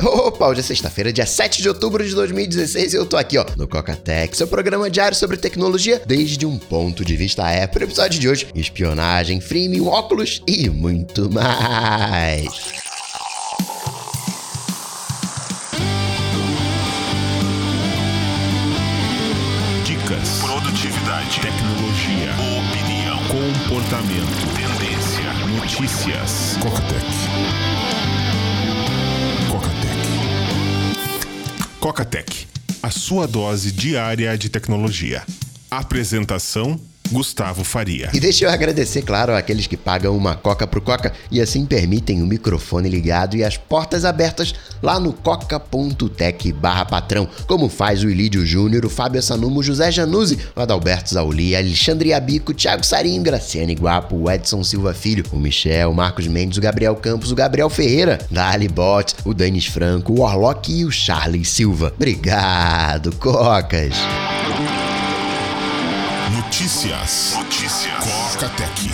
Opa, hoje é sexta-feira, dia 7 de outubro de 2016 e eu tô aqui, ó, no Coca-Tech, seu programa diário sobre tecnologia desde um ponto de vista Apple. episódio de hoje, espionagem, freemium, óculos e muito mais. Dicas, produtividade, tecnologia, opinião, comportamento, tendência, notícias. Coca-Tech. Coca-Tech, a sua dose diária de tecnologia. Apresentação Gustavo Faria. E deixa eu agradecer, claro, àqueles que pagam uma coca pro Coca e assim permitem o microfone ligado e as portas abertas lá no coca.tech barra patrão, como faz o Ilídio Júnior, o Fábio Sanumo, José Januzzi, o Adalberto Zauli, Alexandre Abico, Thiago Sarinho, Graciane Guapo, o Edson Silva Filho, o Michel, o Marcos Mendes, o Gabriel Campos, o Gabriel Ferreira, Dali Bot, o Denis Franco, o Orlock e o Charles Silva. Obrigado, Cocas! Notícias. Notícias. Coca Tech.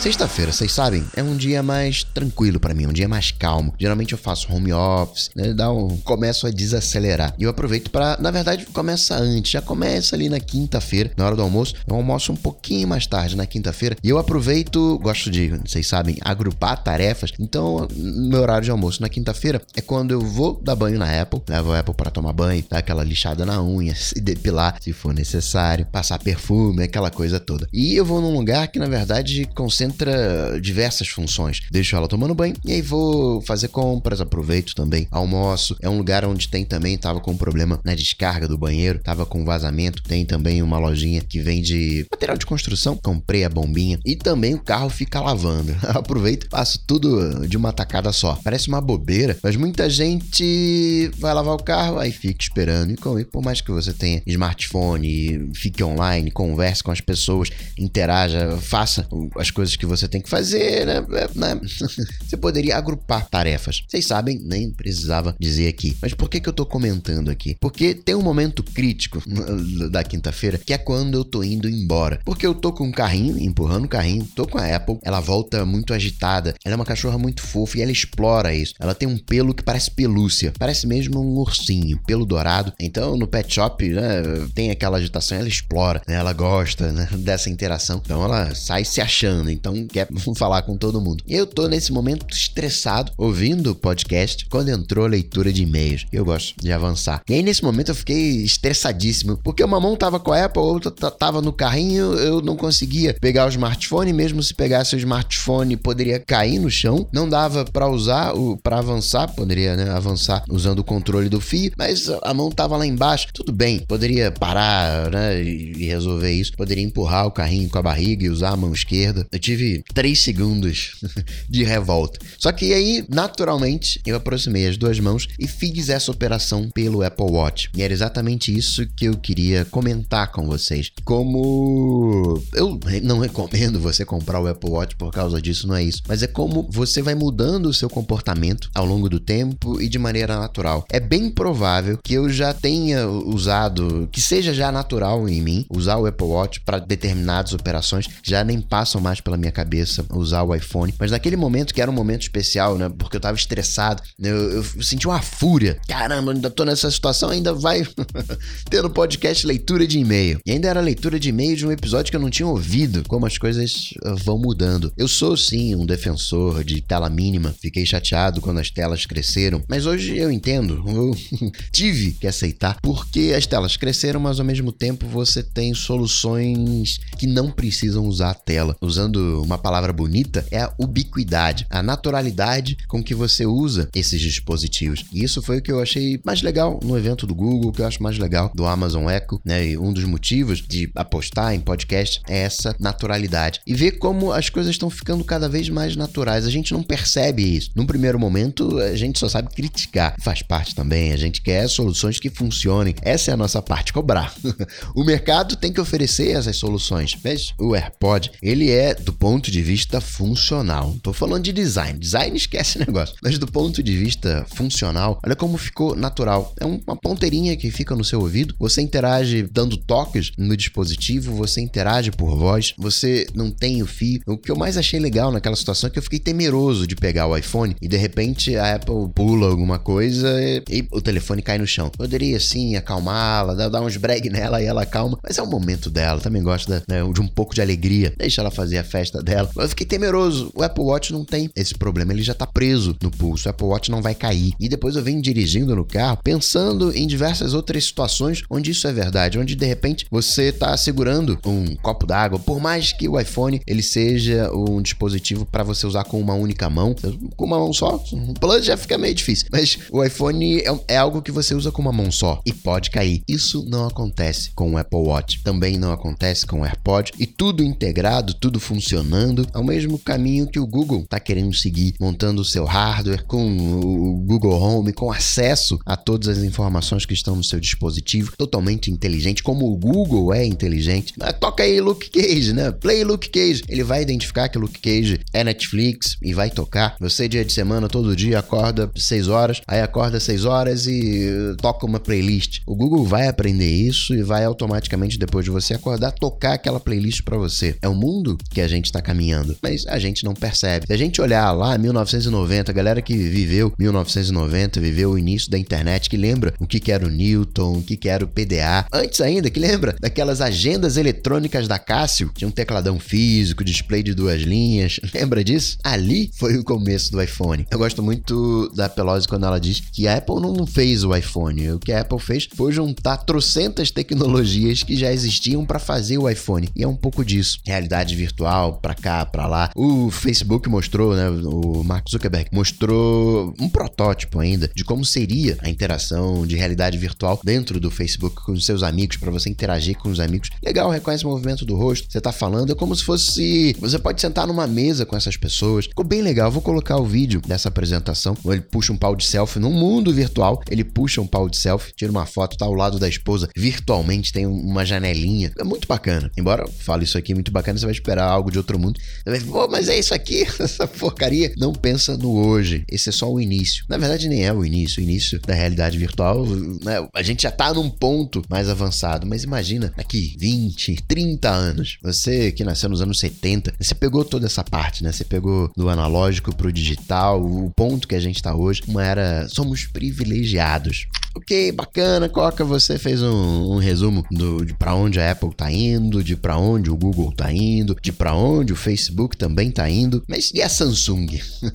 Sexta-feira, vocês sabem, é um dia mais tranquilo para mim, um dia mais calmo. Geralmente eu faço home office, né? Dá um, começo a desacelerar. E eu aproveito para, na verdade, começa antes, já começa ali na quinta-feira, na hora do almoço. Eu almoço um pouquinho mais tarde na quinta-feira e eu aproveito, gosto de, vocês sabem, agrupar tarefas. Então, meu horário de almoço na quinta-feira é quando eu vou dar banho na Apple, levo a Apple para tomar banho, dar aquela lixada na unha, se depilar se for necessário, passar perfume, aquela coisa toda. E eu vou num lugar que na verdade concentra entra diversas funções. Deixo ela tomando banho e aí vou fazer compras, aproveito também, almoço. É um lugar onde tem também, tava com um problema na descarga do banheiro, tava com vazamento. Tem também uma lojinha que vende material de construção. Comprei a bombinha e também o carro fica lavando. Aproveito, faço tudo de uma tacada só. Parece uma bobeira, mas muita gente vai lavar o carro, aí fica esperando. E por mais que você tenha smartphone, fique online, converse com as pessoas, interaja, faça as coisas que você tem que fazer, né? É, né? você poderia agrupar tarefas. Vocês sabem, nem precisava dizer aqui. Mas por que, que eu tô comentando aqui? Porque tem um momento crítico da quinta-feira que é quando eu tô indo embora. Porque eu tô com um carrinho, empurrando o carrinho, tô com a Apple, ela volta muito agitada. Ela é uma cachorra muito fofa e ela explora isso. Ela tem um pelo que parece pelúcia, parece mesmo um ursinho, pelo dourado. Então no pet shop, né, tem aquela agitação, ela explora, né, ela gosta né, dessa interação. Então ela sai se achando. Então então quer falar com todo mundo. Eu tô nesse momento estressado, ouvindo o podcast, quando entrou a leitura de e-mails. Eu gosto de avançar. E aí, nesse momento, eu fiquei estressadíssimo, porque o mamão tava com a Apple, outra tava no carrinho, eu não conseguia pegar o smartphone, mesmo se pegasse o smartphone, poderia cair no chão. Não dava para usar, para avançar, poderia né, avançar usando o controle do fio, mas a mão tava lá embaixo. Tudo bem, poderia parar né, e resolver isso, poderia empurrar o carrinho com a barriga e usar a mão esquerda. Eu tive tive três segundos de revolta. Só que aí, naturalmente, eu aproximei as duas mãos e fiz essa operação pelo Apple Watch. E era exatamente isso que eu queria comentar com vocês. Como eu não recomendo você comprar o Apple Watch por causa disso, não é isso. Mas é como você vai mudando o seu comportamento ao longo do tempo e de maneira natural. É bem provável que eu já tenha usado, que seja já natural em mim, usar o Apple Watch para determinadas operações já nem passam mais pela minha cabeça usar o iPhone. Mas naquele momento, que era um momento especial, né? Porque eu tava estressado, né, eu, eu senti uma fúria. Caramba, ainda tô nessa situação, ainda vai ter no podcast leitura de e-mail. E ainda era leitura de e-mail de um episódio que eu não tinha ouvido, como as coisas ah, vão mudando. Eu sou sim um defensor de tela mínima, fiquei chateado quando as telas cresceram, mas hoje eu entendo, eu tive que aceitar, porque as telas cresceram, mas ao mesmo tempo você tem soluções que não precisam usar a tela. Usando uma palavra bonita, é a ubiquidade, a naturalidade com que você usa esses dispositivos. E isso foi o que eu achei mais legal no evento do Google, que eu acho mais legal do Amazon Echo, né? E um dos motivos de apostar em podcast é essa naturalidade. E ver como as coisas estão ficando cada vez mais naturais. A gente não percebe isso. Num primeiro momento, a gente só sabe criticar. Faz parte também. A gente quer soluções que funcionem. Essa é a nossa parte, cobrar. o mercado tem que oferecer essas soluções. Veja, o AirPod, ele é, do ponto de vista funcional. Tô falando de design. Design esquece negócio. Mas do ponto de vista funcional, olha como ficou natural. É uma ponteirinha que fica no seu ouvido. Você interage dando toques no dispositivo, você interage por voz, você não tem o fio. O que eu mais achei legal naquela situação é que eu fiquei temeroso de pegar o iPhone e de repente a Apple pula alguma coisa e, e o telefone cai no chão. Poderia sim acalmá-la, dar uns breg nela e ela calma, mas é o momento dela. Também gosto né, de um pouco de alegria. Deixa ela fazer a festa dela. Mas eu fiquei temeroso. O Apple Watch não tem esse problema, ele já tá preso no pulso. O Apple Watch não vai cair. E depois eu venho dirigindo no carro pensando em diversas outras situações onde isso é verdade, onde de repente você tá segurando um copo d'água, por mais que o iPhone ele seja um dispositivo para você usar com uma única mão, com uma mão só, um plus já fica meio difícil. Mas o iPhone é, é algo que você usa com uma mão só e pode cair. Isso não acontece com o Apple Watch. Também não acontece com o AirPod e tudo integrado, tudo funcionando, ao mesmo caminho que o Google está querendo seguir, montando o seu hardware com o Google Home, com acesso a todas as informações que estão no seu dispositivo, totalmente inteligente, como o Google é inteligente. Mas toca aí Luke Cage, né? Play Luke Cage. Ele vai identificar que Luke Cage é Netflix e vai tocar. Você, dia de semana, todo dia, acorda 6 horas, aí acorda 6 horas e toca uma playlist. O Google vai aprender isso e vai automaticamente, depois de você acordar, tocar aquela playlist para você. É o mundo que a gente está caminhando, mas a gente não percebe. Se a gente olhar lá, 1990, a galera que viveu 1990, viveu o início da internet, que lembra o que, que era o Newton, o que, que era o PDA. Antes ainda, que lembra daquelas agendas eletrônicas da Cássio? Tinha um tecladão físico, display de duas linhas. Lembra disso? Ali foi o começo do iPhone. Eu gosto muito da Pelosi quando ela diz que a Apple não fez o iPhone. O que a Apple fez foi juntar trocentas tecnologias que já existiam para fazer o iPhone. E é um pouco disso. Realidade virtual, para cá, para lá. O Facebook mostrou, né? O Mark Zuckerberg mostrou um protótipo ainda de como seria a interação de realidade virtual dentro do Facebook com os seus amigos, para você interagir com os amigos. Legal, reconhece o movimento do rosto. Você tá falando, é como se fosse. Você pode sentar numa mesa com essas pessoas. Ficou bem legal. Vou colocar o vídeo dessa apresentação. Ele puxa um pau de selfie num mundo virtual. Ele puxa um pau de selfie, tira uma foto, tá ao lado da esposa virtualmente, tem uma janelinha. É muito bacana. Embora eu fale isso aqui muito bacana, você vai esperar algo de outro mundo. Você vai, pô, mas é isso aqui, essa porcaria. Não pensa no hoje. Esse é só o início. Na verdade, nem é o início. O início da realidade virtual, né? A gente já tá num ponto mais avançado. Mas imagina, daqui 20, 30 anos, você que nasceu nos anos 70, você pegou toda essa parte, né? Você pegou do analógico pro digital, o ponto que a gente tá hoje, uma era. Somos privilegiados. Ok, bacana, Coca, você fez um, um resumo do, de para onde a Apple tá indo, de para onde o Google tá indo, de para onde o Facebook também tá indo. Mas e a Samsung?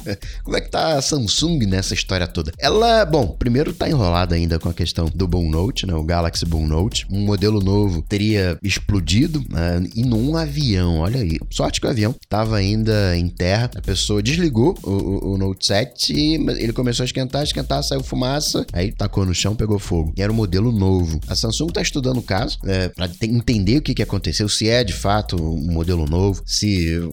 Como é que tá a Samsung nessa história toda? Ela, bom, primeiro tá enrolada ainda com a questão do Boom Note, né, o Galaxy Boom Note. Um modelo novo teria explodido uh, em um avião, olha aí. Sorte que o avião tava ainda em terra, a pessoa desligou o, o, o Note 7 e ele começou a esquentar, esquentar, saiu fumaça, aí tacou no chão, pegou fogo. E era um modelo novo. A Samsung está estudando o caso é, para entender o que, que aconteceu, se é de fato um modelo novo, se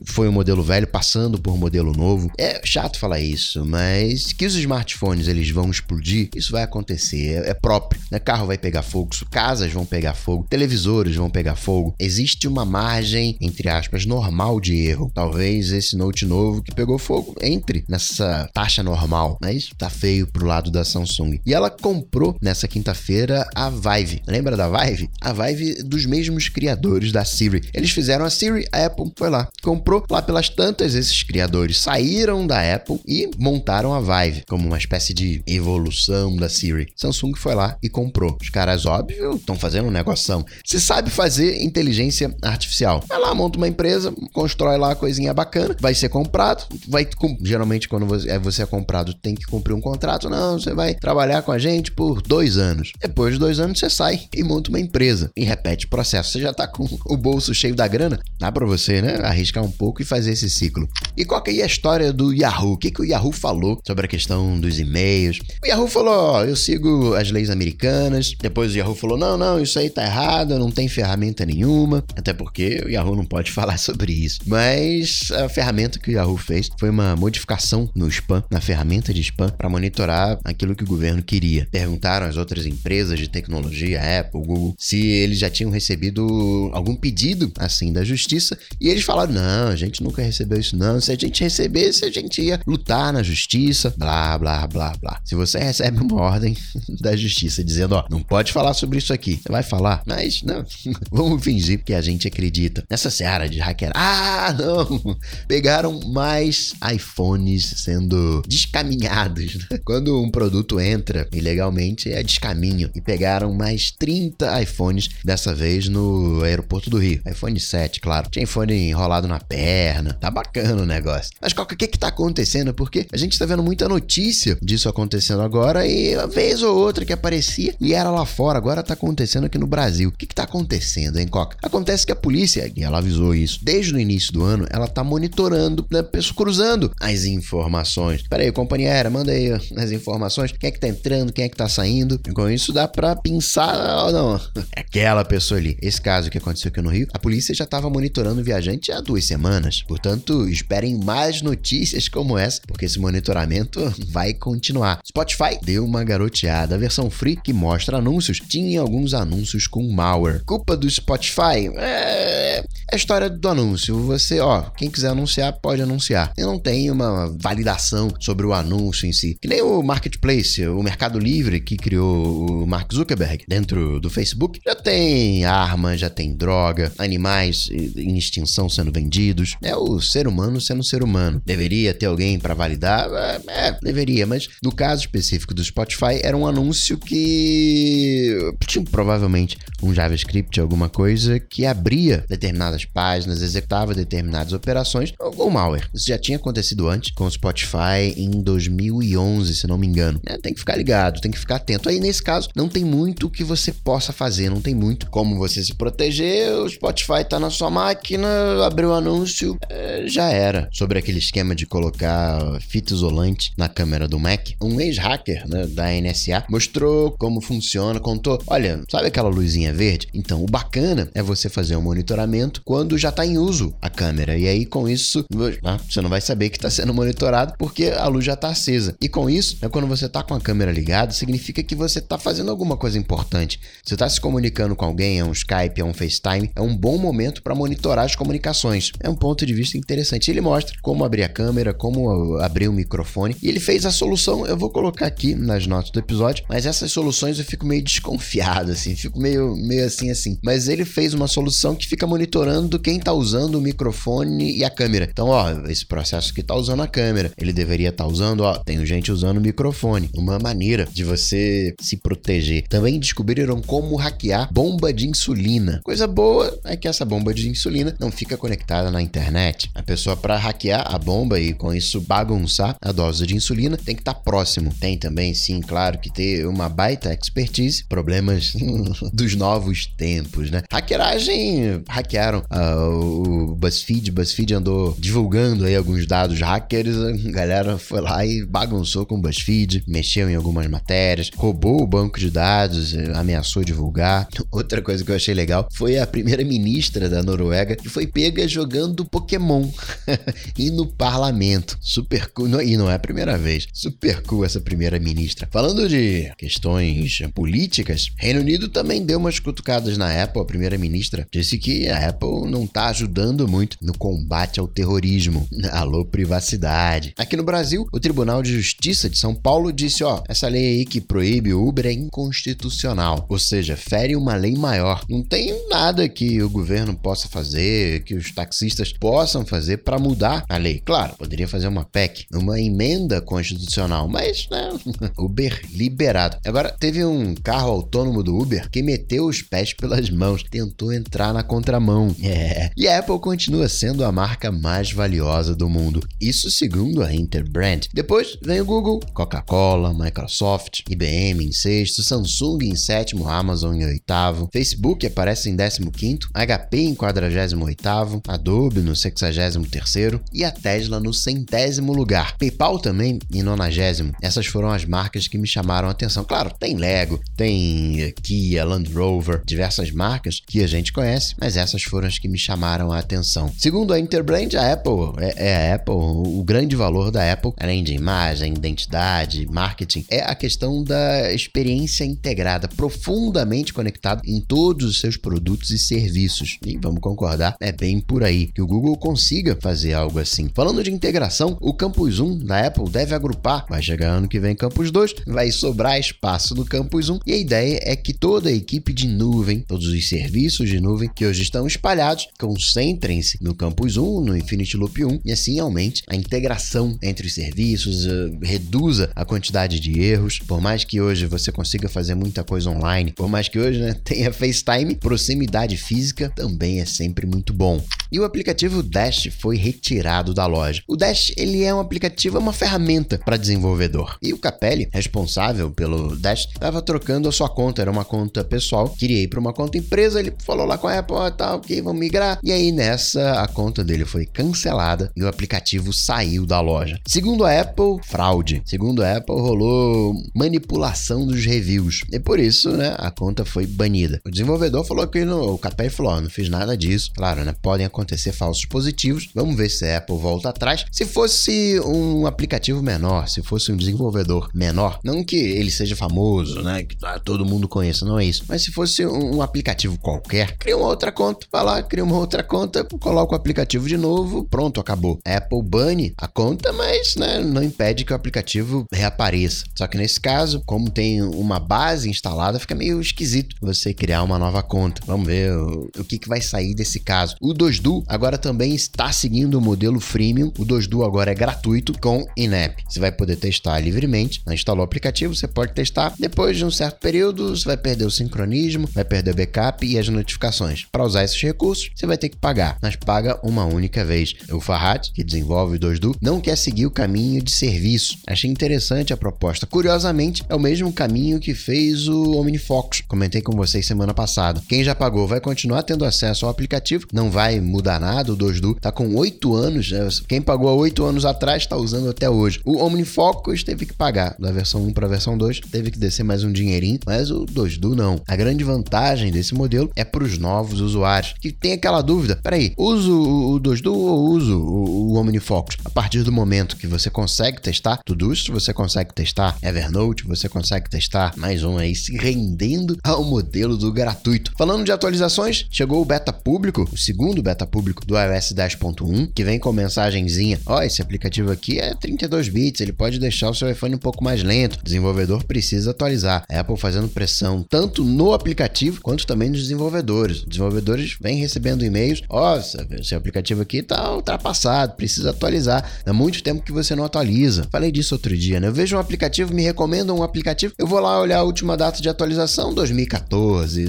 foi um modelo velho passando por um modelo novo. É chato falar isso, mas que os smartphones eles vão explodir, isso vai acontecer, é, é próprio. Né? Carro vai pegar fogo, casas vão pegar fogo, televisores vão pegar fogo. Existe uma margem, entre aspas, normal de erro. Talvez esse Note novo que pegou fogo entre nessa taxa normal, mas tá feio pro lado da Samsung. E ela comprou nessa quinta-feira a Vive. Lembra da Vive? A Vive dos mesmos criadores da Siri. Eles fizeram a Siri, a Apple foi lá, comprou lá pelas tantas esses criadores saíram da Apple e montaram a Vive como uma espécie de evolução da Siri. Samsung foi lá e comprou. Os caras, óbvio, estão fazendo um negoção. Se sabe fazer inteligência artificial. Vai lá, monta uma empresa, constrói lá a coisinha bacana, vai ser comprado, vai geralmente quando você é, você é comprado tem que cumprir um contrato. Não, você vai trabalhar com a gente por dois anos. Depois de dois anos você sai e monta uma empresa e repete o processo. Você já tá com o bolso cheio da grana, dá para você, né, arriscar um pouco e fazer esse ciclo. E qual que é a história do Yahoo? O que, que o Yahoo falou sobre a questão dos e-mails? O Yahoo falou: ó, eu sigo as leis americanas. Depois o Yahoo falou: não, não, isso aí tá errado, não tem ferramenta nenhuma. Até porque o Yahoo não pode falar sobre isso. Mas a ferramenta que o Yahoo fez foi uma modificação no spam, na ferramenta de spam, para monitorar aquilo que o governo queria. perguntaram às outras empresas de tecnologia, Apple, Google, se eles já tinham recebido algum pedido assim da justiça e eles falaram: não, a gente nunca recebeu isso, não. Se a gente recebesse, a gente ia lutar na justiça, blá, blá, blá, blá. Se você recebe uma ordem da justiça dizendo: ó, não pode falar sobre isso aqui, você vai falar, mas não, vamos fingir que a gente acredita. Nessa seara de hacker, ah, não, pegaram mais iPhones sendo descaminhados. Quando um produto entra ilegalmente, é descaminho. E pegaram mais 30 iPhones, dessa vez no aeroporto do Rio. iPhone 7, claro. Tinha iPhone enrolado na perna. Tá bacana o negócio. Mas o que que tá acontecendo? Porque a gente tá vendo muita notícia disso acontecendo agora e uma vez ou outra que aparecia e era lá fora, agora tá acontecendo aqui no Brasil. O que que tá acontecendo, hein, Coca? Acontece que a polícia, e ela avisou isso, desde o início do ano, ela tá monitorando, né, cruzando as informações. Pera aí, companhia aérea, manda aí as informações. Quem é que tá entrando, quem é que tá saindo. E com isso dá pra pensar, ou não, aquela pessoa ali. Esse caso que aconteceu aqui no Rio, a polícia já tava monitorando o viajante há duas semanas. Portanto, esperem mais notícias como essa, porque esse monitoramento vai continuar. Spotify deu uma garoteada. A versão free que mostra anúncios tinha alguns anúncios com malware. Culpa do Spotify? É, é a história do anúncio. Você, ó, quem quiser anunciar, pode anunciar. E não tem uma validação sobre o anúncio em si. Que nem o Marketplace, o Mercado Livre que criou o Mark Zuckerberg dentro do Facebook. Já tem arma, já tem droga, animais em extinção sendo vendidos. É o ser humano sendo ser humano. Deveria ter alguém para validar? É, é, deveria, mas no caso específico do Spotify, era um anúncio que tinha provavelmente um JavaScript, alguma coisa que abria determinadas páginas, executava determinadas operações ou malware. Isso já tinha acontecido antes com o Spotify em 2011, se não me engano. É, tem que ficar ligado, tem que ficar atento. Aí nesse caso, não tem muito que você possa fazer, não tem muito como você se proteger. O Spotify tá na sua máquina, abriu o anúncio, é, já era. Sobre aquele esquema de colocar fita isolante na câmera do Mac, um ex-hacker né, da NSA mostrou como funciona, contou: olha, sabe aquela luzinha verde? Então, o bacana é você fazer um monitoramento quando já está em uso a câmera. E aí, com isso, você não vai saber que está sendo monitorado porque a luz já está acesa. E com isso, né, quando você está com a câmera ligada, significa que você está fazendo alguma coisa importante. Você está se comunicando com alguém, é um Skype, é um FaceTime, é um bom momento para monitorar as comunicações. É um ponto de vista interessante. Ele mostra como abrir a câmera, como abrir o microfone. E ele fez a solução, eu vou colocar aqui nas notas do episódio, mas essas soluções eu fico meio desconfiado, assim, fico meio, meio assim, assim. Mas ele fez uma solução que fica monitorando quem está usando o microfone e a câmera. Então, ó, esse processo que está usando a câmera, ele deveria estar tá usando, ó, tem gente usando o microfone. Uma maneira de você se proteger. Também descobriram como hackear bomba de insulina. Coisa boa é que essa bomba de insulina não fica conectada na internet. A pessoa, para hackear a bomba e com isso bagunçar a dose de insulina, tem que estar tá próximo. Tem também, sim, claro, que ter uma baita expertise, problemas dos novos tempos, né? Hackeragem, hackearam uh, o BuzzFeed, BuzzFeed andou divulgando aí alguns dados hackers, a galera foi lá e bagunçou com o BuzzFeed, mexeu em algumas matérias, roubou o banco de dados, ameaçou divulgar. Outra coisa que eu achei legal foi a primeira ministra da Noruega que foi pega jogando Pokémon e no parlamento. Super cool, e não é a primeira vez. Super cool essa primeira ministra. Falando de questões políticas, Reino Unido também deu umas cutucadas na Apple. A primeira ministra disse que a Apple não está ajudando muito no combate ao terrorismo. Alô, privacidade. Aqui no Brasil, o Tribunal de Justiça de São Paulo disse: ó, essa lei aí que proíbe o Uber é inconstitucional, ou seja, fere uma lei maior. Não tem nada que o governo possa fazer, que os taxistas possam fazer para mudar a lei. Claro, poderia fazer uma PEC, uma emenda constitucional, mas né, Uber liberado. Agora, teve um carro autônomo do Uber que meteu os pés pelas mãos, tentou entrar na contramão. É. E a Apple continua sendo a marca mais valiosa do mundo. Isso segundo a Interbrand. Depois vem o Google, Coca-Cola, Microsoft, IBM em sexto, Samsung em sétimo, Amazon em oitavo, Facebook aparece em décimo quinto, HP em quadragésimo oitavo, Adobe no sexagésimo terceiro e a Tesla no centésimo lugar. PayPal também em nonagésimo. Essas foram as marcas que me chamaram a atenção. Claro, tem Lego, tem Kia, Land Rover, diversas marcas que a gente conhece, mas essas foram as que me chamaram a atenção. Segundo a Interbrand, a Apple é, é a Apple, o grande valor da Apple, além de imagem, identidade, marketing, é a questão da experiência integrada, profundamente conectado em todos os seus produtos e serviços. E vamos concordar, é bem por aí que o Google consiga fazer algo assim. Falando de integração, o Campus 1 da Apple deve agrupar, vai chegar ano que vem Campus 2, vai sobrar espaço no Campus 1 e a ideia é que toda a equipe de nuvem, todos os serviços de nuvem que hoje estão espalhados, concentrem-se no Campus 1, no Infinity Loop 1 e assim aumente a integração entre os serviços, uh, reduza a quantidade de erros. Por mais que hoje você consiga fazer muita coisa online, por mais que hoje né, tenha FaceTime, proximidade física também é sempre muito bom. E o aplicativo Dash foi retirado da loja. O Dash ele é um aplicativo, é uma ferramenta para desenvolvedor. E o Capelli, responsável pelo Dash, estava trocando a sua conta, era uma conta pessoal, queria ir para uma conta empresa, ele falou lá com a Apple, oh, tá, ok, vamos migrar. E aí nessa a conta dele foi cancelada e o aplicativo saiu da loja. Segundo a Apple, fraude. Segundo a Apple, rolou manipulação dos reviews. E por isso, né, a conta foi banida. O desenvolvedor falou que no, o Capelli falou, oh, não fiz nada disso. Claro, né, podem acontecer falsos positivos. Vamos ver se a Apple volta atrás. Se fosse um aplicativo menor, se fosse um desenvolvedor menor, não que ele seja famoso, né, que todo mundo conheça, não é isso. Mas se fosse um, aplicativo qualquer, cria uma outra conta, vai lá, cria uma outra conta, coloca o aplicativo de novo, pronto, acabou. A Apple bane a conta, mas né, não impede que o aplicativo reapareça. Só que nesse caso, como tem uma base instalada, fica meio esquisito você criar uma nova conta. Vamos ver o, o que, que vai sair desse caso. O 2Do agora também está seguindo o modelo freemium. O 2Do agora é gratuito com in-app. Você vai poder testar livremente. Instalou o aplicativo, você pode testar. Depois de um certo período, você vai perder o sincronismo, vai perder o backup e as notificações. Para usar esses recursos, você vai ter que pagar, mas paga uma única vez. O Farhat, que desenvolve o 2Do, não quer seguir o caminho de serviço. Achei interessante a proposta. Curiosamente, é o mesmo caminho que fez o OmniFocus. Comentei com vocês semana passada. Quem já pagou vai continuar tendo acesso ao aplicativo, não vai mudar nada. O 2Do tá com 8 anos. Né? Quem pagou há 8 anos atrás está usando até hoje. O OmniFocus teve que pagar. Da versão 1 para a versão 2, teve que descer mais um dinheirinho, mas o 2Do não. A grande vantagem desse modelo é para os novos usuários que tem aquela dúvida: peraí, uso o 2Do ou uso o, o OmniFocus? A partir do momento que você consegue testar Todoist, você consegue testar Evernote, você consegue testar mais um aí se rendendo ao modelo do gratuito. Falando de atualizações, chegou o beta público, o segundo beta público do iOS 10.1, que vem com mensagenzinha: ó, oh, esse aplicativo aqui é 32 bits, ele pode deixar o seu iPhone um pouco mais lento. O desenvolvedor precisa atualizar. A Apple fazendo pressão tanto no aplicativo quanto também nos desenvolvedores. Os desenvolvedores vêm recebendo e-mails: ó, oh, seu aplicativo aqui tá ultrapassado, precisa atualizar. Há muito tempo que você não atualiza. Falei disso outro dia, né? Eu vejo um aplicativo, me recomendam um aplicativo, eu vou lá olhar a última data de atualização, 2014,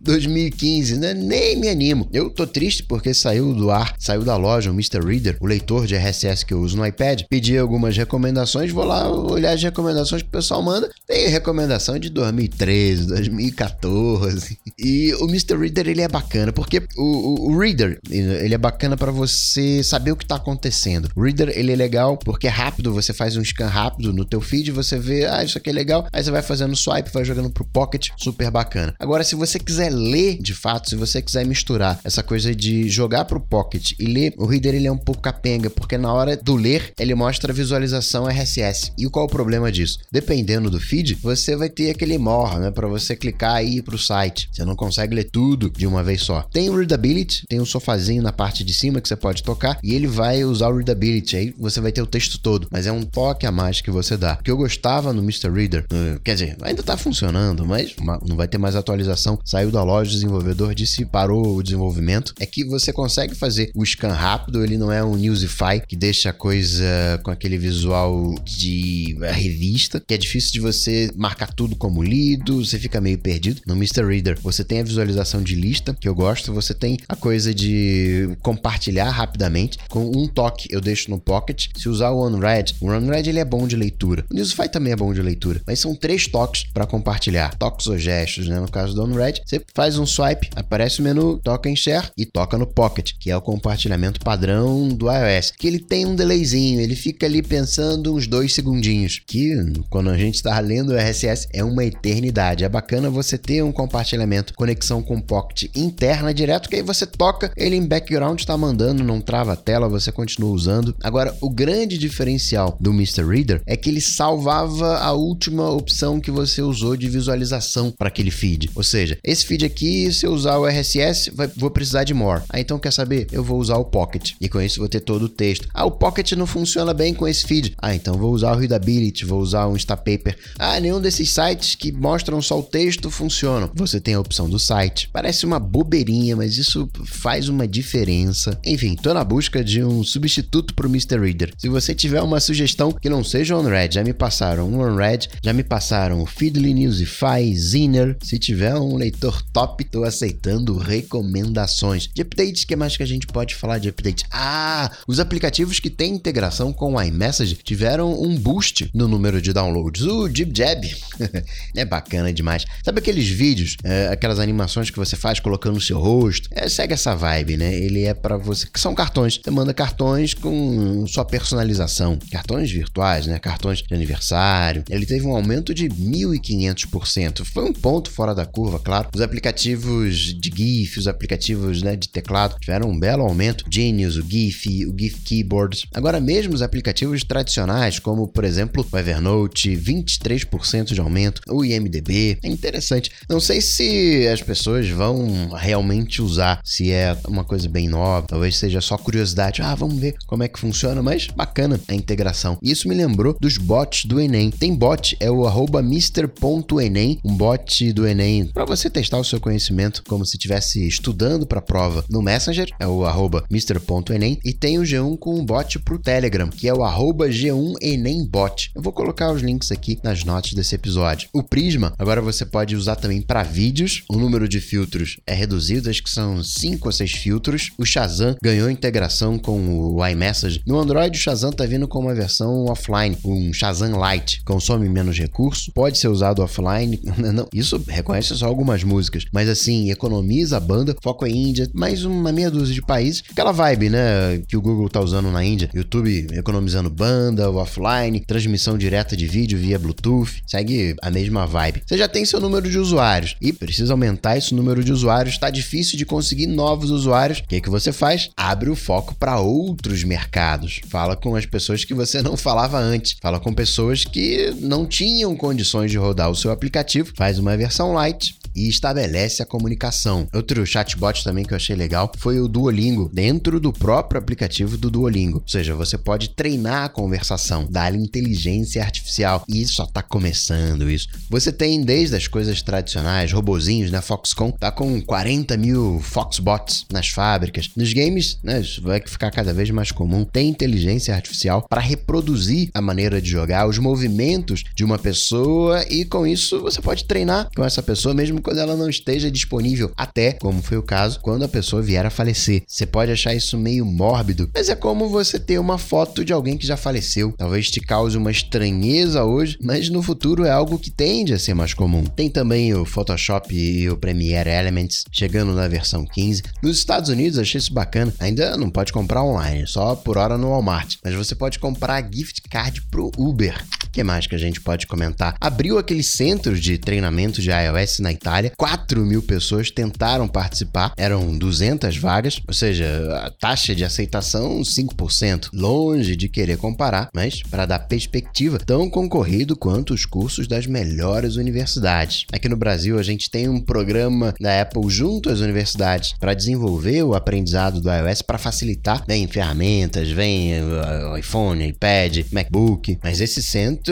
2015, né? Nem me animo. Eu tô triste porque saiu do ar, saiu da loja o Mr. Reader, o leitor de RSS que eu uso no iPad. Pedi algumas recomendações, vou lá olhar as recomendações que o pessoal manda. Tem recomendação de 2013, 2014. E o Mr. Reader ele é bacana porque o, o, o Reader ele é bacana para você saber o que tá acontecendo. O Reader ele é legal porque é rápido, você faz um scan rápido no teu feed, você vê, ah, isso aqui é legal, aí você vai fazendo swipe, vai jogando pro pocket, super bacana. Agora, se você quiser ler de fato, se você quiser misturar essa coisa de jogar pro pocket e ler, o Reader ele é um pouco capenga, porque na hora do ler, ele mostra a visualização RSS. E qual é o problema disso? Dependendo do feed, você vai ter aquele more, né, para você clicar e ir pro site. Você não consegue ler tudo de uma vez só. Tem o readability, tem um sofazinho na parte de cima que você pode tocar e ele vai usar o readability. Aí você vai ter o texto todo, mas é um toque a mais que você dá. O que eu gostava no Mr. Reader, uh, quer dizer, ainda tá funcionando, mas não vai ter mais atualização. Saiu da loja, o desenvolvedor disse parou o desenvolvimento. É que você consegue fazer o scan rápido, ele não é um Newsify que deixa a coisa com aquele visual de revista, que é difícil de você marcar tudo como lido, você fica meio perdido. No Mr. Reader, você tem a visualização de lista, que eu gosto, você tem a coisa de compartilhar rapidamente. Com um toque, eu deixo no Pocket. Se usar o OneRed, o OneRed ele é bom de leitura. O Newsify também é bom de leitura, mas são três toques para compartilhar. Toques ou gestos, né? No caso do OneRed, você faz um swipe, aparece o menu, toca em share e e toca no Pocket, que é o compartilhamento padrão do iOS, que ele tem um delayzinho, ele fica ali pensando uns dois segundinhos, que quando a gente está lendo o RSS é uma eternidade. É bacana você ter um compartilhamento, conexão com o Pocket interna direto, que aí você toca, ele em background está mandando, não trava a tela, você continua usando. Agora, o grande diferencial do Mr. Reader é que ele salvava a última opção que você usou de visualização para aquele feed. Ou seja, esse feed aqui, se eu usar o RSS, vai, vou precisar de more. Ah, então quer saber? Eu vou usar o Pocket. E com isso vou ter todo o texto. Ah, o Pocket não funciona bem com esse feed. Ah, então vou usar o Readability, vou usar o Instapaper. Ah, nenhum desses sites que mostram só o texto funcionam. Você tem a opção do site. Parece uma bobeirinha, mas isso faz uma diferença. Enfim, tô na busca de um substituto pro Mr. Reader. Se você tiver uma sugestão que não seja OnRed, já me passaram um OnRed, já me passaram o Feedly Newsify, Zinner. Se tiver um leitor top, tô aceitando recomendações. De updates, que mais que a gente pode falar de updates? Ah, os aplicativos que têm integração com o iMessage tiveram um boost no número de downloads. O JibJab é bacana demais. Sabe aqueles vídeos, é, aquelas animações que você faz colocando o seu rosto? É, segue essa vibe, né? Ele é para você, que são cartões. Você manda cartões com sua personalização, cartões virtuais, né? Cartões de aniversário. Ele teve um aumento de 1500%. Foi um ponto fora da curva, claro. Os aplicativos de GIF, os aplicativos né, de teclado tiveram um belo aumento. Genius, o GIF, o GIF Keyboard. Agora mesmo os aplicativos tradicionais, como por exemplo o Evernote, 23% de aumento, o IMDB. É interessante. Não sei se as pessoas vão realmente usar, se é uma coisa bem nova, talvez seja só curiosidade. Ah, vamos ver como é que funciona, mas bacana a integração. Isso me lembrou dos bots do Enem. Tem bot, é o arroba Mr.enem, um bot do Enem para você testar o seu conhecimento como se estivesse estudando para a prova no Messenger, é o arroba Mr.enem, e tem o G1 com um bot pro Telegram, que é o arroba G1EnemBot. Eu vou colocar os links aqui nas notas desse episódio. O Prisma, agora você pode usar também para vídeos, o número de filtros é reduzido, acho que são 5 ou 6 filtros. O Shazam ganhou integração com o iMessage. No Android, o Shazam tá vindo com uma versão offline, um Shazam Lite, consome menos recurso, pode ser usado offline. Não, isso reconhece só algumas músicas, mas assim, economiza a banda, foco em Índia, mais uma meia dúzia de países. Aquela vibe, né, que o Google tá usando na Índia. YouTube economizando banda, offline, transmissão direta de vídeo via Bluetooth, segue a mesma vibe. Você já tem seu número de usuários e precisa aumentar esse número de usuários, tá difícil de conseguir novos usuários. O que, que você faz? Abre o foco para outros mercados. Fala com as pessoas que você não falava antes. Fala com pessoas que não tinham condições de rodar o seu aplicativo, faz uma versão light e estabelece a comunicação. Outro chatbot também que eu achei legal foi o Duolingo, dentro do próprio aplicativo do Duolingo. Ou seja, você pode treinar a conversação, dar-lhe inteligência artificial. E só tá começando isso. Você tem desde as coisas tradicionais, robozinhos, né? Foxconn tá com 40 mil Foxbots nas fábricas. Nos games, né? Isso vai ficar cada vez mais comum. Tem inteligência artificial para reproduzir a maneira de jogar, os movimentos de uma pessoa e com isso você pode treinar com essa pessoa mesmo quando ela não esteja disponível, até, como foi o caso, quando a pessoa vier a falecer. Você pode achar isso meio mórbido, mas é como você ter uma foto de alguém que já faleceu. Talvez te cause uma estranheza hoje, mas no futuro é algo que tende a ser mais comum. Tem também o Photoshop e o Premiere Elements chegando na versão 15. Nos Estados Unidos achei isso bacana. Ainda não pode comprar online, só por hora no Walmart, mas você pode comprar gift card pro Uber. Que mais que a gente pode comentar? Abriu aqueles centros de treinamento de iOS na Itália. 4 mil pessoas tentaram participar. Eram 200 vagas, ou seja, a taxa de aceitação 5%. Longe de querer comparar, mas para dar perspectiva, tão concorrido quanto os cursos das melhores universidades. Aqui no Brasil, a gente tem um programa da Apple junto às universidades para desenvolver o aprendizado do iOS para facilitar. Vem ferramentas, vem uh, iPhone, iPad, MacBook, mas esse centro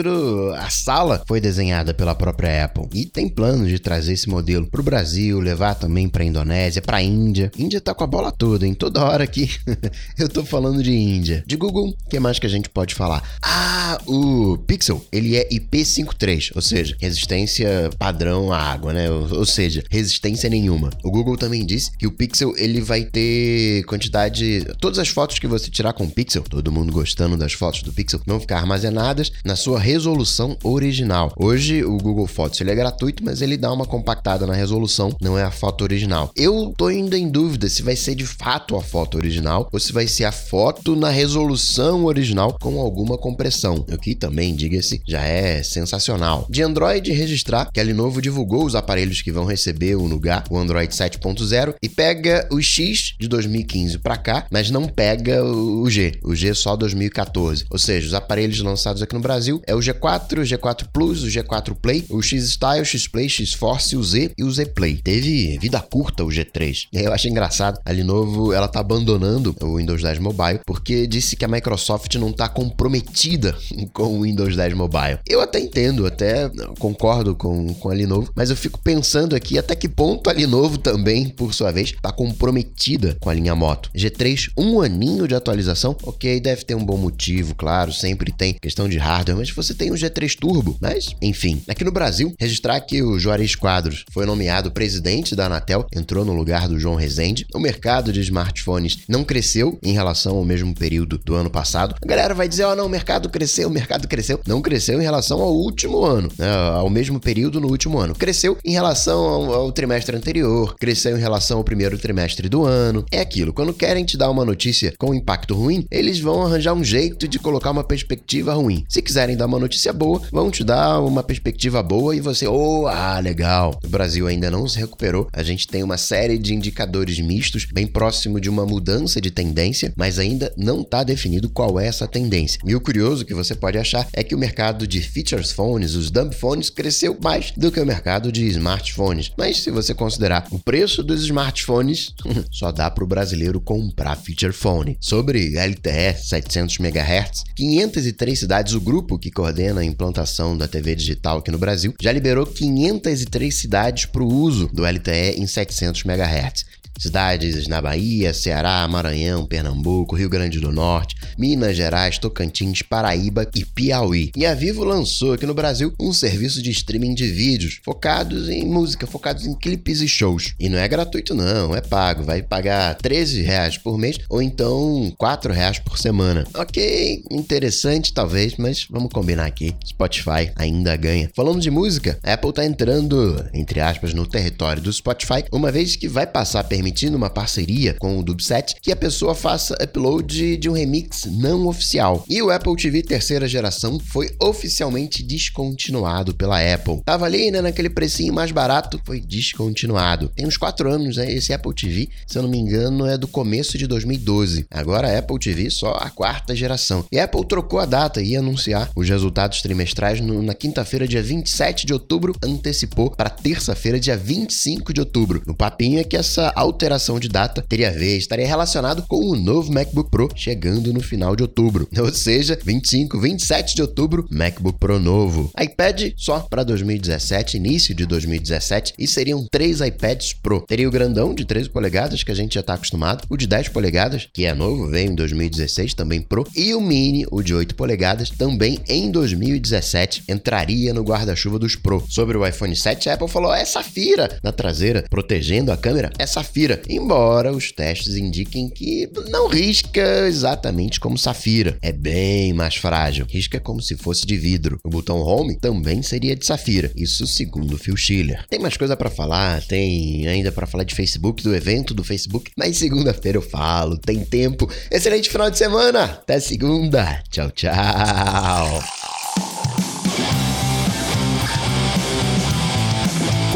a sala foi desenhada pela própria Apple e tem planos de trazer esse modelo para o Brasil, levar também para a Indonésia, para a Índia. Índia tá com a bola toda, em toda hora aqui eu tô falando de Índia. De Google, o que mais que a gente pode falar? Ah, o Pixel, ele é IP53, ou seja, resistência padrão à água, né? Ou, ou seja, resistência nenhuma. O Google também disse que o Pixel ele vai ter quantidade, todas as fotos que você tirar com o Pixel, todo mundo gostando das fotos do Pixel, vão ficar armazenadas na sua resolução original. Hoje o Google Fotos ele é gratuito, mas ele dá uma compactada na resolução, não é a foto original. Eu tô ainda em dúvida se vai ser de fato a foto original ou se vai ser a foto na resolução original com alguma compressão, o que também, diga-se, já é sensacional. De Android registrar que a Lenovo divulgou os aparelhos que vão receber o Nougat, o Android 7.0 e pega o X de 2015 para cá, mas não pega o G, o G só 2014. Ou seja, os aparelhos lançados aqui no Brasil é o G4, o G4 Plus, o G4 Play, o X Style, o X Play, X Force, o Z e o Z Play. Teve vida curta o G3. Eu acho engraçado, a Lenovo ela tá abandonando o Windows 10 Mobile porque disse que a Microsoft não tá comprometida com o Windows 10 Mobile. Eu até entendo, até concordo com, com a Lenovo, mas eu fico pensando aqui até que ponto a Lenovo também, por sua vez, tá comprometida com a linha Moto. G3, um aninho de atualização, ok, deve ter um bom motivo, claro, sempre tem questão de hardware, mas você tem o G3 Turbo, mas enfim. Aqui no Brasil, registrar que o Juarez Quadros foi nomeado presidente da Anatel, entrou no lugar do João Rezende. O mercado de smartphones não cresceu em relação ao mesmo período do ano passado. A galera vai dizer, ó, oh, não, o mercado cresceu, o mercado cresceu. Não cresceu em relação ao último ano, né, ao mesmo período no último ano. Cresceu em relação ao, ao trimestre anterior, cresceu em relação ao primeiro trimestre do ano. É aquilo, quando querem te dar uma notícia com impacto ruim, eles vão arranjar um jeito de colocar uma perspectiva ruim. Se quiserem dar uma notícia boa, vão te dar uma perspectiva boa e você, oh, ah, legal. O Brasil ainda não se recuperou. A gente tem uma série de indicadores mistos, bem próximo de uma mudança de tendência, mas ainda não está definido qual é essa tendência. E o curioso que você pode achar é que o mercado de features phones, os dumb phones, cresceu mais do que o mercado de smartphones. Mas se você considerar o preço dos smartphones, só dá para o brasileiro comprar feature phone. Sobre LTE 700 MHz, 503 cidades, o grupo que coordena a implantação da TV digital aqui no Brasil, já liberou 503 cidades para o uso do LTE em 700 MHz. Cidades na Bahia, Ceará, Maranhão, Pernambuco, Rio Grande do Norte, Minas Gerais, Tocantins, Paraíba e Piauí. E a Vivo lançou aqui no Brasil um serviço de streaming de vídeos focados em música, focados em clipes e shows. E não é gratuito não, é pago. Vai pagar 13 reais por mês ou então 4 reais por semana. Ok, interessante talvez, mas vamos combinar aqui. Spotify ainda ganha. Falando de música, a Apple tá entrando, entre aspas, no território do Spotify, uma vez que vai passar a permitindo uma parceria com o Dubset que a pessoa faça upload de um remix não oficial. E o Apple TV terceira geração foi oficialmente descontinuado pela Apple. Tava ali, né, naquele precinho mais barato, foi descontinuado. Tem uns 4 anos, né, esse Apple TV, se eu não me engano, é do começo de 2012. Agora a Apple TV só a quarta geração. E a Apple trocou a data e ia anunciar os resultados trimestrais no, na quinta-feira, dia 27 de outubro, antecipou para terça-feira, dia 25 de outubro. No papinho é que essa alteração de data teria a ver, estaria relacionado com o novo MacBook Pro chegando no final de outubro. Ou seja, 25, 27 de outubro, MacBook Pro novo. iPad só para 2017, início de 2017, e seriam três iPads Pro. Teria o grandão de 13 polegadas, que a gente já está acostumado, o de 10 polegadas, que é novo, veio em 2016, também Pro, e o mini, o de 8 polegadas, também em 2017, entraria no guarda-chuva dos Pro. Sobre o iPhone 7, a Apple falou: é Safira na traseira, protegendo a câmera, é Safira Safira, embora os testes indiquem que não risca exatamente como Safira, é bem mais frágil, risca como se fosse de vidro. O botão Home também seria de Safira, isso segundo Phil Schiller. Tem mais coisa para falar, tem ainda para falar de Facebook, do evento do Facebook, mas segunda-feira eu falo, tem tempo. Excelente final de semana, até segunda, tchau, tchau.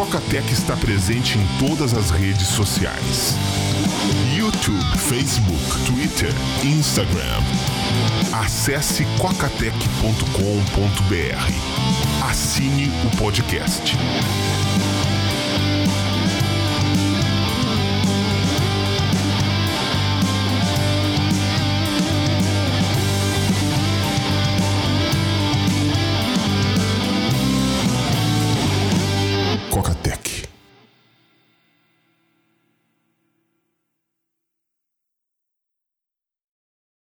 Cocatec está presente em todas as redes sociais: YouTube, Facebook, Twitter, Instagram. Acesse cocatec.com.br. Assine o podcast.